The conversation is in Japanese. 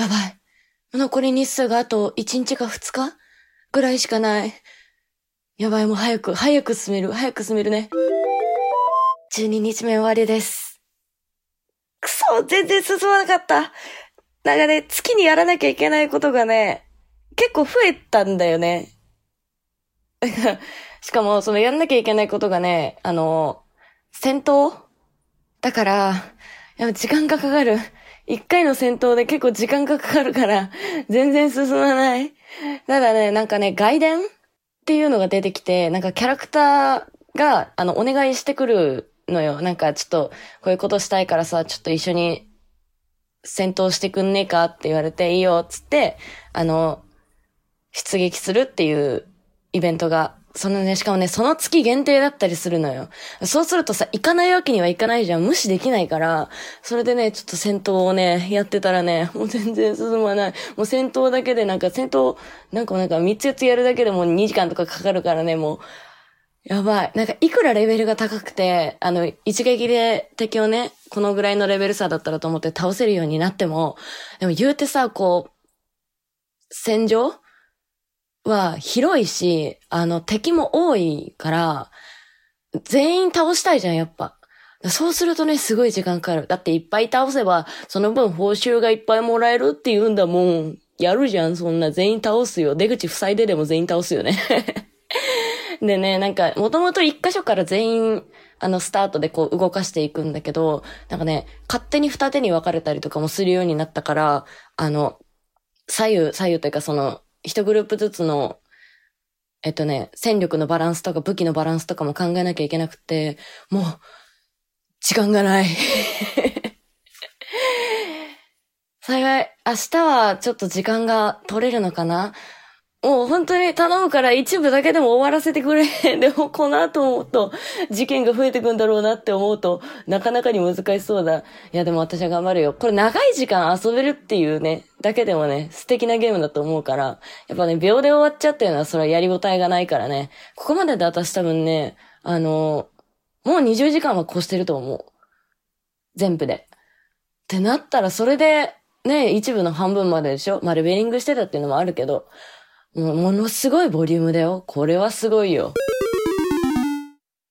やばい。残り日数があと1日か2日ぐらいしかない。やばい、もう早く、早く進める、早く進めるね。12日目終わりです。くそ全然進まなかった。なんかね、月にやらなきゃいけないことがね、結構増えたんだよね。しかも、そのやんなきゃいけないことがね、あの、戦闘？だから、やっぱ時間がかかる。一回の戦闘で結構時間がかかるから、全然進まない。ただね、なんかね、外伝っていうのが出てきて、なんかキャラクターが、あの、お願いしてくるのよ。なんかちょっと、こういうことしたいからさ、ちょっと一緒に戦闘してくんねえかって言われて、いいよ、つって、あの、出撃するっていうイベントが、そのね、しかもね、その月限定だったりするのよ。そうするとさ、行かないわけにはいかないじゃん。無視できないから、それでね、ちょっと戦闘をね、やってたらね、もう全然進まない。もう戦闘だけでなんか戦闘、なんかなんか3つ4つやるだけでも2時間とかかかるからね、もう、やばい。なんか、いくらレベルが高くて、あの、一撃で敵をね、このぐらいのレベル差だったらと思って倒せるようになっても、でも言うてさ、こう、戦場は広いし、あの、敵も多いから、全員倒したいじゃん、やっぱ。そうするとね、すごい時間かかる。だっていっぱい倒せば、その分報酬がいっぱいもらえるって言うんだもん。やるじゃん、そんな全員倒すよ。出口塞いででも全員倒すよね。でね、なんか、もともと一箇所から全員、あの、スタートでこう動かしていくんだけど、なんかね、勝手に二手に分かれたりとかもするようになったから、あの、左右、左右というかその、一グループずつの、えっとね、戦力のバランスとか武器のバランスとかも考えなきゃいけなくて、もう、時間がない。幸い、明日はちょっと時間が取れるのかな？もう本当に頼むから一部だけでも終わらせてくれ。でもこの後思うと、事件が増えてくんだろうなって思うと、なかなかに難しそうだ。いやでも私は頑張るよ。これ長い時間遊べるっていうね、だけでもね、素敵なゲームだと思うから、やっぱね、秒で終わっちゃってるのはそれはやりごたえがないからね。ここまでで私多分ね、あの、もう20時間は越してると思う。全部で。ってなったらそれで、ね、一部の半分まででしょまあ、レベリングしてたっていうのもあるけど、ものすごいボリュームだよ。これはすごいよ。